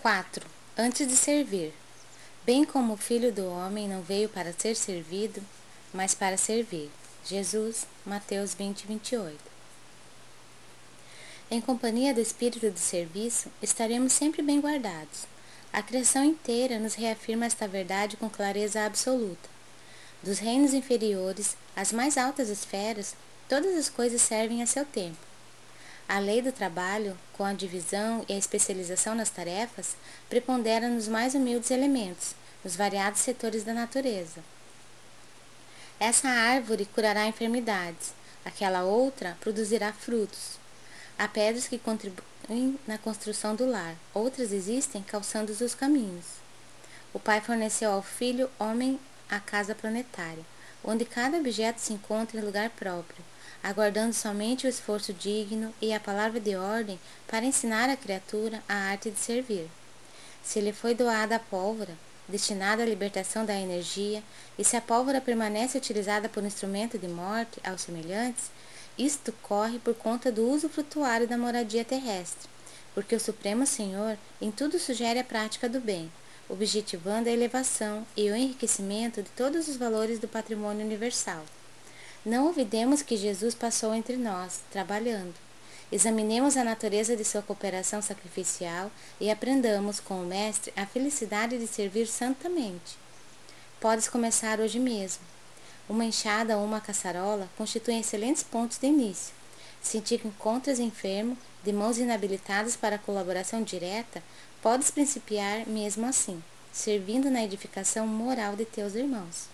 4. Antes de servir. Bem como o Filho do Homem não veio para ser servido, mas para servir. Jesus, Mateus 20, 28. Em companhia do espírito de serviço, estaremos sempre bem guardados. A criação inteira nos reafirma esta verdade com clareza absoluta. Dos reinos inferiores às mais altas esferas, todas as coisas servem a seu tempo. A lei do trabalho, com a divisão e a especialização nas tarefas, prepondera nos mais humildes elementos, nos variados setores da natureza. Essa árvore curará enfermidades, aquela outra produzirá frutos. Há pedras que contribuem na construção do lar, outras existem calçando os caminhos. O Pai forneceu ao Filho homem a casa planetária, onde cada objeto se encontra em lugar próprio, aguardando somente o esforço digno e a palavra de ordem para ensinar à criatura a arte de servir. Se lhe foi doada a pólvora, destinada à libertação da energia, e se a pólvora permanece utilizada por instrumento de morte aos semelhantes, isto corre por conta do uso flutuário da moradia terrestre, porque o Supremo Senhor em tudo sugere a prática do bem, objetivando a elevação e o enriquecimento de todos os valores do patrimônio universal. Não olvidemos que Jesus passou entre nós, trabalhando. Examinemos a natureza de sua cooperação sacrificial e aprendamos com o Mestre a felicidade de servir santamente. Podes começar hoje mesmo. Uma enxada ou uma caçarola constituem excelentes pontos de início. Se te encontras enfermo, de mãos inabilitadas para colaboração direta, podes principiar mesmo assim, servindo na edificação moral de teus irmãos.